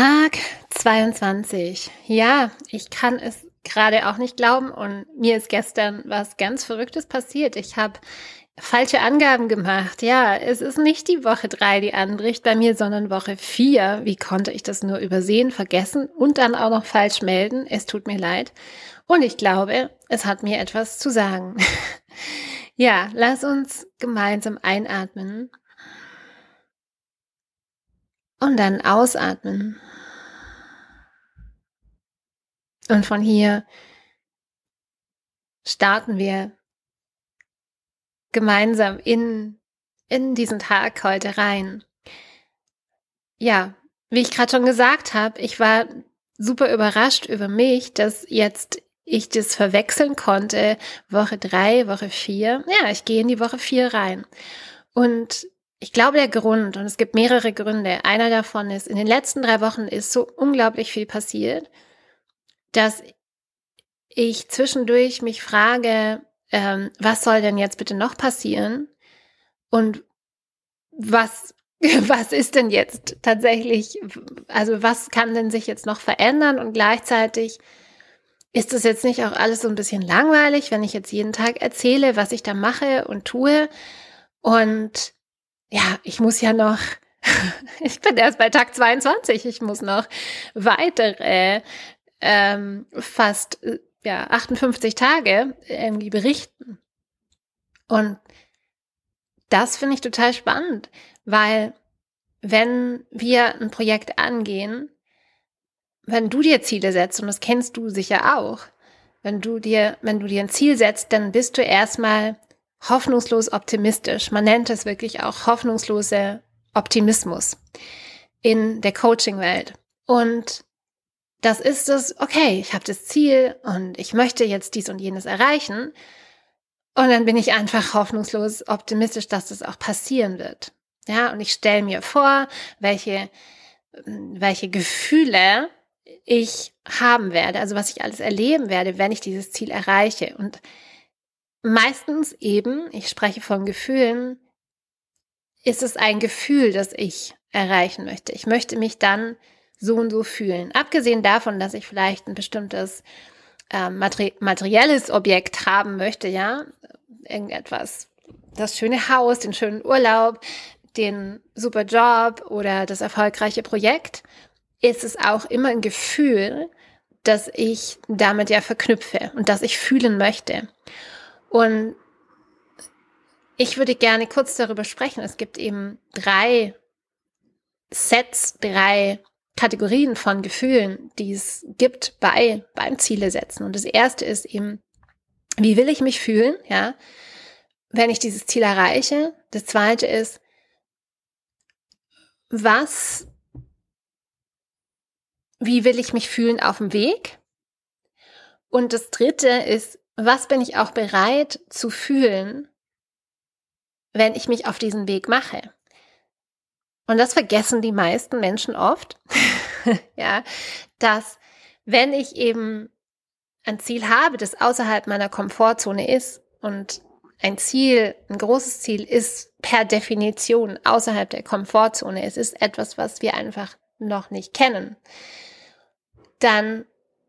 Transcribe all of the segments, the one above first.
Tag 22. Ja, ich kann es gerade auch nicht glauben und mir ist gestern was ganz Verrücktes passiert. Ich habe falsche Angaben gemacht. Ja, es ist nicht die Woche drei, die anbricht bei mir, sondern Woche vier. Wie konnte ich das nur übersehen, vergessen und dann auch noch falsch melden? Es tut mir leid. Und ich glaube, es hat mir etwas zu sagen. ja, lass uns gemeinsam einatmen und dann ausatmen. Und von hier starten wir gemeinsam in, in diesen Tag heute rein. Ja, wie ich gerade schon gesagt habe, ich war super überrascht über mich, dass jetzt ich das verwechseln konnte, Woche drei, Woche vier. Ja, ich gehe in die Woche vier rein. Und ich glaube, der Grund, und es gibt mehrere Gründe, einer davon ist, in den letzten drei Wochen ist so unglaublich viel passiert, dass ich zwischendurch mich frage, ähm, was soll denn jetzt bitte noch passieren? Und was, was ist denn jetzt tatsächlich, also was kann denn sich jetzt noch verändern? Und gleichzeitig ist es jetzt nicht auch alles so ein bisschen langweilig, wenn ich jetzt jeden Tag erzähle, was ich da mache und tue? Und ja, ich muss ja noch, ich bin erst bei Tag 22, ich muss noch weitere ähm, fast ja, 58 Tage irgendwie berichten. Und das finde ich total spannend, weil wenn wir ein Projekt angehen, wenn du dir Ziele setzt, und das kennst du sicher auch, wenn du dir, wenn du dir ein Ziel setzt, dann bist du erstmal hoffnungslos optimistisch. Man nennt es wirklich auch hoffnungslose Optimismus in der Coaching-Welt. Und das ist es, okay, ich habe das Ziel und ich möchte jetzt dies und jenes erreichen. Und dann bin ich einfach hoffnungslos optimistisch, dass das auch passieren wird. Ja, und ich stelle mir vor, welche, welche Gefühle ich haben werde, also was ich alles erleben werde, wenn ich dieses Ziel erreiche. Und meistens eben, ich spreche von Gefühlen, ist es ein Gefühl, das ich erreichen möchte. Ich möchte mich dann so und so fühlen. Abgesehen davon, dass ich vielleicht ein bestimmtes äh, materi materielles Objekt haben möchte, ja, irgendetwas, das schöne Haus, den schönen Urlaub, den super Job oder das erfolgreiche Projekt, ist es auch immer ein Gefühl, das ich damit ja verknüpfe und das ich fühlen möchte. Und ich würde gerne kurz darüber sprechen. Es gibt eben drei Sets, drei Kategorien von Gefühlen, die es gibt bei, beim Ziele setzen. Und das erste ist eben, wie will ich mich fühlen, ja, wenn ich dieses Ziel erreiche? Das zweite ist, was, wie will ich mich fühlen auf dem Weg? Und das dritte ist, was bin ich auch bereit zu fühlen, wenn ich mich auf diesen Weg mache? Und das vergessen die meisten Menschen oft, ja, dass wenn ich eben ein Ziel habe, das außerhalb meiner Komfortzone ist und ein Ziel, ein großes Ziel ist per Definition außerhalb der Komfortzone. Es ist etwas, was wir einfach noch nicht kennen. Dann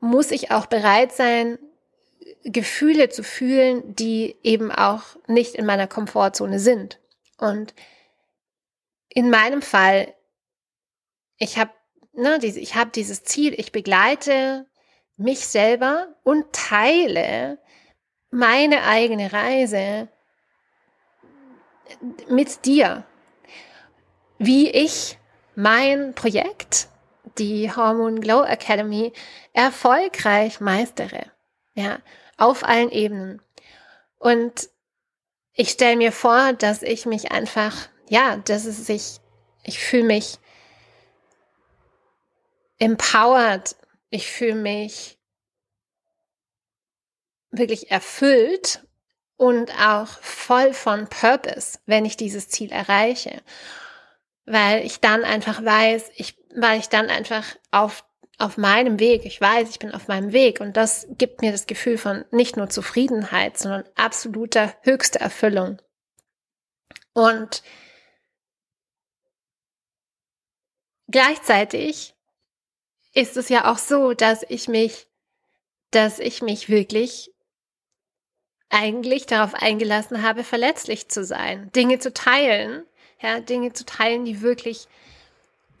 muss ich auch bereit sein, Gefühle zu fühlen, die eben auch nicht in meiner Komfortzone sind. Und in meinem Fall, ich habe ne, ich habe dieses Ziel, ich begleite mich selber und teile meine eigene Reise mit dir, wie ich mein Projekt, die Hormone Glow Academy, erfolgreich meistere. Ja, auf allen Ebenen. Und ich stelle mir vor, dass ich mich einfach, ja, dass es sich, ich fühle mich empowered, ich fühle mich wirklich erfüllt und auch voll von Purpose, wenn ich dieses Ziel erreiche. Weil ich dann einfach weiß, ich, weil ich dann einfach auf auf meinem Weg. Ich weiß, ich bin auf meinem Weg und das gibt mir das Gefühl von nicht nur Zufriedenheit, sondern absoluter höchster Erfüllung. Und gleichzeitig ist es ja auch so, dass ich mich, dass ich mich wirklich eigentlich darauf eingelassen habe, verletzlich zu sein, Dinge zu teilen, ja, Dinge zu teilen, die wirklich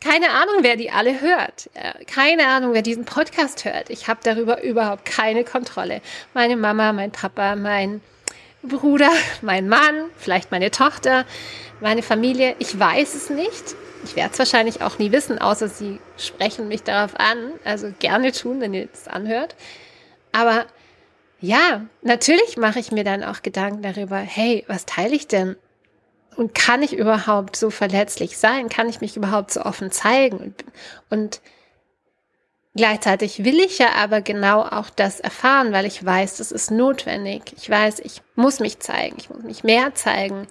keine Ahnung, wer die alle hört. Keine Ahnung, wer diesen Podcast hört. Ich habe darüber überhaupt keine Kontrolle. Meine Mama, mein Papa, mein Bruder, mein Mann, vielleicht meine Tochter, meine Familie. Ich weiß es nicht. Ich werde es wahrscheinlich auch nie wissen, außer sie sprechen mich darauf an. Also gerne tun, wenn ihr das anhört. Aber ja, natürlich mache ich mir dann auch Gedanken darüber, hey, was teile ich denn? Und kann ich überhaupt so verletzlich sein? Kann ich mich überhaupt so offen zeigen? Und, gleichzeitig will ich ja aber genau auch das erfahren, weil ich weiß, das ist notwendig. Ich weiß, ich muss mich zeigen. Ich muss mich mehr zeigen.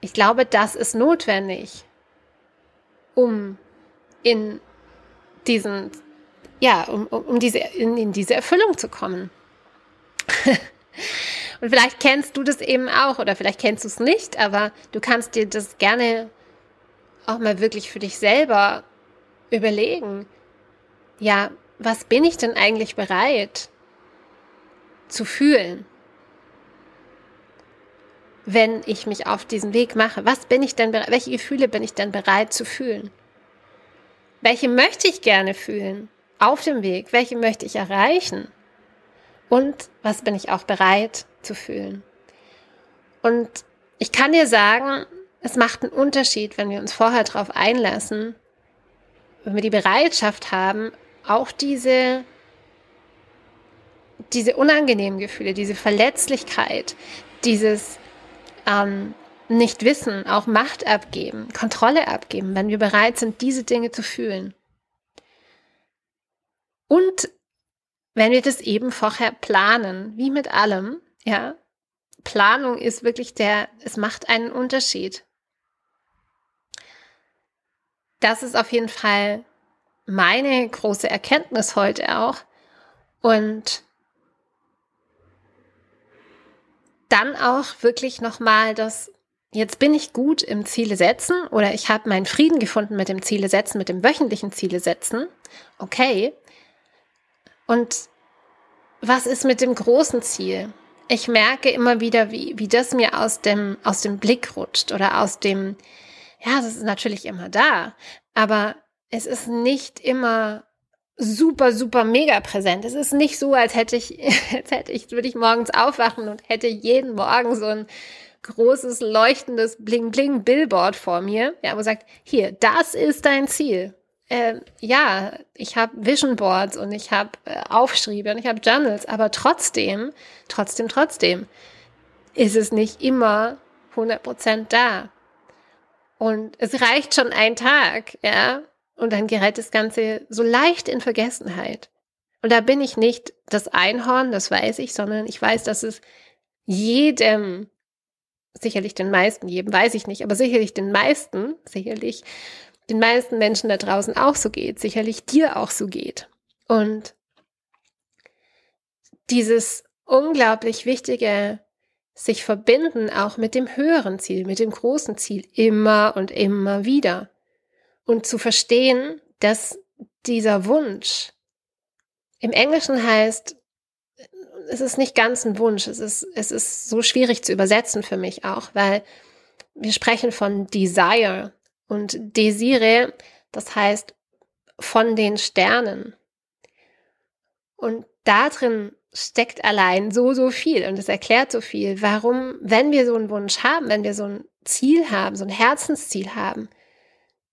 Ich glaube, das ist notwendig, um in diesen, ja, um, um diese, in, in diese Erfüllung zu kommen. Und vielleicht kennst du das eben auch oder vielleicht kennst du es nicht, aber du kannst dir das gerne auch mal wirklich für dich selber überlegen. Ja, was bin ich denn eigentlich bereit zu fühlen, wenn ich mich auf diesen Weg mache? Was bin ich denn welche Gefühle bin ich denn bereit zu fühlen? Welche möchte ich gerne fühlen auf dem Weg? Welche möchte ich erreichen? Und was bin ich auch bereit zu fühlen? Und ich kann dir sagen, es macht einen Unterschied, wenn wir uns vorher darauf einlassen, wenn wir die Bereitschaft haben, auch diese, diese unangenehmen Gefühle, diese Verletzlichkeit, dieses ähm, Nicht-Wissen, auch Macht abgeben, Kontrolle abgeben, wenn wir bereit sind, diese Dinge zu fühlen. Und wenn wir das eben vorher planen, wie mit allem, ja, Planung ist wirklich der, es macht einen Unterschied. Das ist auf jeden Fall meine große Erkenntnis heute auch. Und dann auch wirklich nochmal das, jetzt bin ich gut im Ziele setzen oder ich habe meinen Frieden gefunden mit dem Ziele setzen, mit dem wöchentlichen Ziele setzen. Okay, und was ist mit dem großen Ziel? Ich merke immer wieder, wie, wie das mir aus dem, aus dem Blick rutscht oder aus dem, ja, das ist natürlich immer da, aber es ist nicht immer super, super mega präsent. Es ist nicht so, als hätte ich, als hätte ich, würde ich morgens aufwachen und hätte jeden Morgen so ein großes, leuchtendes Bling-Bling-Billboard vor mir, ja, wo sagt, hier, das ist dein Ziel äh, ja, ich habe Vision Boards und ich habe äh, Aufschriebe und ich habe Journals, aber trotzdem, trotzdem, trotzdem ist es nicht immer 100% da. Und es reicht schon ein Tag, ja, und dann gerät das Ganze so leicht in Vergessenheit. Und da bin ich nicht das Einhorn, das weiß ich, sondern ich weiß, dass es jedem, sicherlich den meisten, jedem weiß ich nicht, aber sicherlich den meisten, sicherlich den meisten Menschen da draußen auch so geht, sicherlich dir auch so geht. Und dieses unglaublich wichtige sich verbinden auch mit dem höheren Ziel, mit dem großen Ziel immer und immer wieder. Und zu verstehen, dass dieser Wunsch im Englischen heißt, es ist nicht ganz ein Wunsch, es ist, es ist so schwierig zu übersetzen für mich auch, weil wir sprechen von Desire, und Desire, das heißt von den Sternen. Und da drin steckt allein so, so viel und es erklärt so viel, warum, wenn wir so einen Wunsch haben, wenn wir so ein Ziel haben, so ein Herzensziel haben,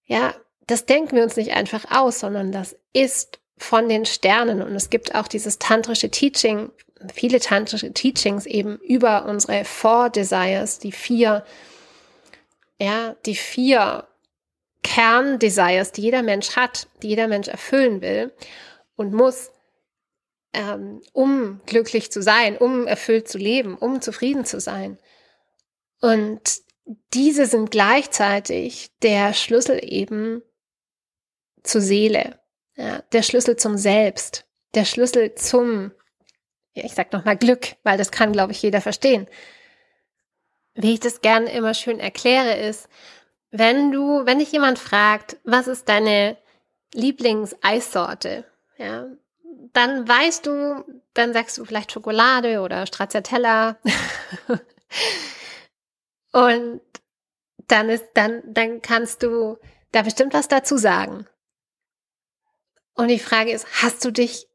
ja, das denken wir uns nicht einfach aus, sondern das ist von den Sternen. Und es gibt auch dieses tantrische Teaching, viele tantrische Teachings eben über unsere Four Desires, die vier, ja, die vier Kerndesires, die jeder Mensch hat, die jeder Mensch erfüllen will und muss, ähm, um glücklich zu sein, um erfüllt zu leben, um zufrieden zu sein. Und diese sind gleichzeitig der Schlüssel eben zur Seele, ja, der Schlüssel zum Selbst, der Schlüssel zum, ja, ich sag nochmal Glück, weil das kann, glaube ich, jeder verstehen. Wie ich das gerne immer schön erkläre, ist, wenn du, wenn dich jemand fragt, was ist deine Lieblingseissorte, ja, dann weißt du, dann sagst du vielleicht Schokolade oder Stracciatella. Und dann ist, dann, dann kannst du da bestimmt was dazu sagen. Und die Frage ist, hast du dich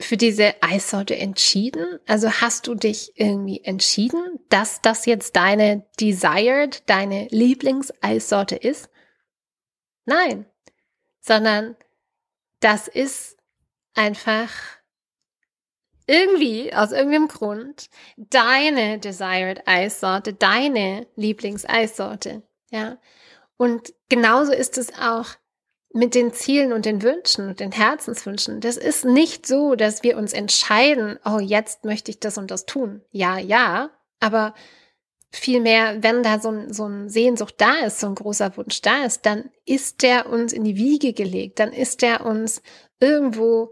für diese Eissorte entschieden? Also hast du dich irgendwie entschieden, dass das jetzt deine desired, deine Lieblingseissorte ist? Nein, sondern das ist einfach irgendwie, aus irgendeinem Grund, deine desired Eissorte, deine Lieblingseissorte. Ja. Und genauso ist es auch mit den Zielen und den Wünschen und den Herzenswünschen. Das ist nicht so, dass wir uns entscheiden, oh, jetzt möchte ich das und das tun. Ja, ja, aber vielmehr, wenn da so ein, so ein Sehnsucht da ist, so ein großer Wunsch da ist, dann ist der uns in die Wiege gelegt, dann ist der uns irgendwo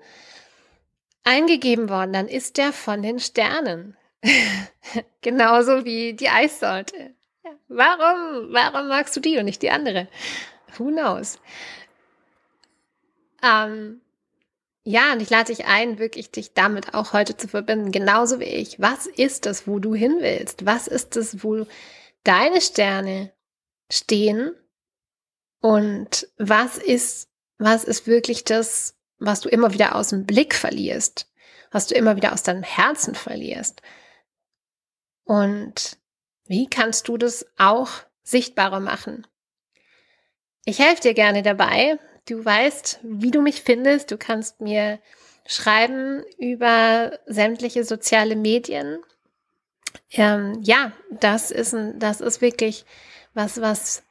eingegeben worden, dann ist der von den Sternen. Genauso wie die Eissorte. Warum, warum magst du die und nicht die andere? Who knows? Ähm, ja, und ich lade dich ein, wirklich dich damit auch heute zu verbinden, genauso wie ich. Was ist es, wo du hin willst? Was ist es, wo deine Sterne stehen? Und was ist, was ist wirklich das, was du immer wieder aus dem Blick verlierst? Was du immer wieder aus deinem Herzen verlierst? Und wie kannst du das auch sichtbarer machen? Ich helfe dir gerne dabei, Du weißt, wie du mich findest. Du kannst mir schreiben über sämtliche soziale Medien. Ähm, ja, das ist ein, das ist wirklich was, was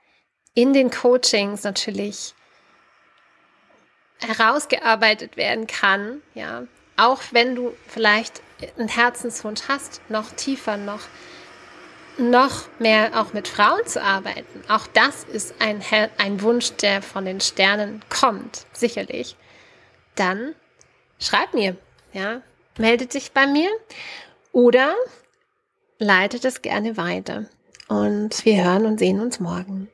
in den Coachings natürlich herausgearbeitet werden kann. Ja, auch wenn du vielleicht einen Herzenswunsch hast, noch tiefer, noch noch mehr auch mit Frauen zu arbeiten. Auch das ist ein, ein Wunsch, der von den Sternen kommt, sicherlich. Dann schreib mir, ja, melde dich bei mir oder leite das gerne weiter. Und wir hören und sehen uns morgen.